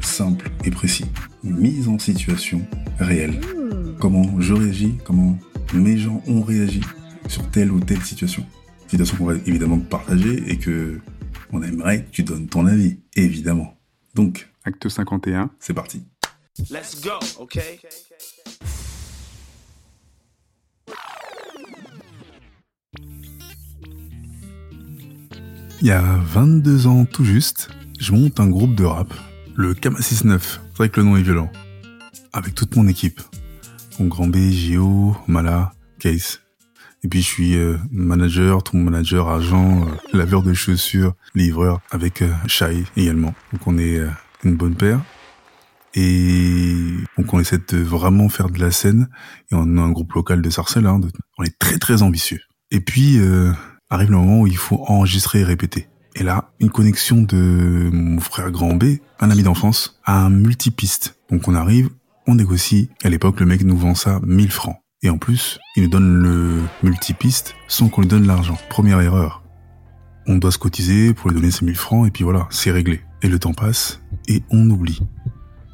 simple et précis. Mise en situation réelle. Comment je réagis, comment mes gens ont réagi sur telle ou telle situation. Situation qu'on va évidemment partager et que on aimerait que tu donnes ton avis, évidemment. Donc, acte 51, c'est parti. Let's go, okay? Il y a 22 ans tout juste, je monte un groupe de rap, le Kama 69, c'est vrai que le nom est violent, avec toute mon équipe. Mon grand B, Jo, Mala, Case. Et puis je suis euh, manager, ton manager, agent, euh, laveur de chaussures, livreur, avec euh, Shai également. Donc on est euh, une bonne paire. Et donc on essaie de vraiment faire de la scène. Et on a un groupe local de Sarcelles, hein, on est très très ambitieux. Et puis euh, arrive le moment où il faut enregistrer et répéter. Et là, une connexion de mon frère grand B, un ami d'enfance, à un multipiste. Donc on arrive, on négocie. À l'époque, le mec nous vend ça 1000 francs. Et en plus, il nous donne le multipiste sans qu'on lui donne l'argent. Première erreur. On doit se cotiser pour lui donner ces 1000 francs et puis voilà, c'est réglé. Et le temps passe et on oublie.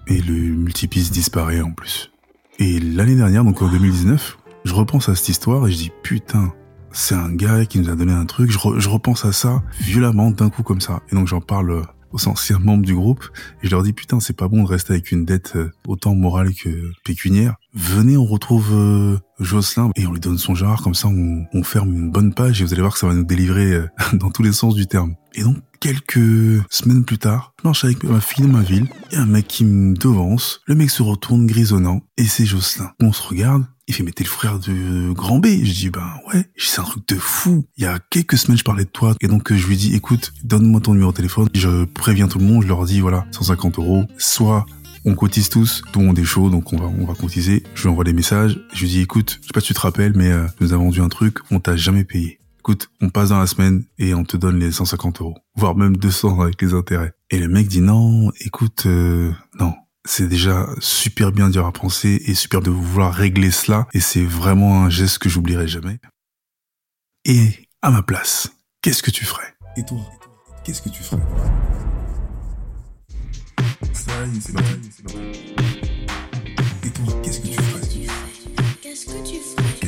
Et le multipiste disparaît en plus. Et l'année dernière, donc en 2019, je repense à cette histoire et je dis putain, c'est un gars qui nous a donné un truc. Je, je repense à ça violemment d'un coup comme ça. Et donc j'en parle euh, aux anciens membres du groupe et je leur dis putain, c'est pas bon de rester avec une dette euh, autant morale que pécuniaire. Venez, on retrouve euh, Jocelyn et on lui donne son genre. Comme ça, on, on ferme une bonne page et vous allez voir que ça va nous délivrer euh, dans tous les sens du terme. Et donc quelques semaines plus tard, je marche avec ma fille dans ma ville. A un mec qui me devance. Le mec se retourne grisonnant et c'est Jocelyn. On se regarde. Il fait, mais t'es le frère de Grand B. Je dis, ben ouais. C'est un truc de fou. Il y a quelques semaines, je parlais de toi. Et donc, je lui dis, écoute, donne-moi ton numéro de téléphone. Je préviens tout le monde. Je leur dis, voilà, 150 euros. Soit on cotise tous, tout le monde est chaud, donc on va, on va cotiser. Je lui envoie des messages. Je lui dis, écoute, je sais pas si tu te rappelles, mais euh, nous as vendu un truc, on t'a jamais payé. Écoute, on passe dans la semaine et on te donne les 150 euros, voire même 200 avec les intérêts. Et le mec dit non, écoute, euh, non. C'est déjà super bien d'y avoir pensé et super de vouloir régler cela et c'est vraiment un geste que j'oublierai jamais. Et à ma place, qu'est-ce que tu ferais? Et toi, qu'est-ce que tu ferais? C'est. Et toi, qu'est-ce que tu ferais? Qu'est-ce que tu ferais?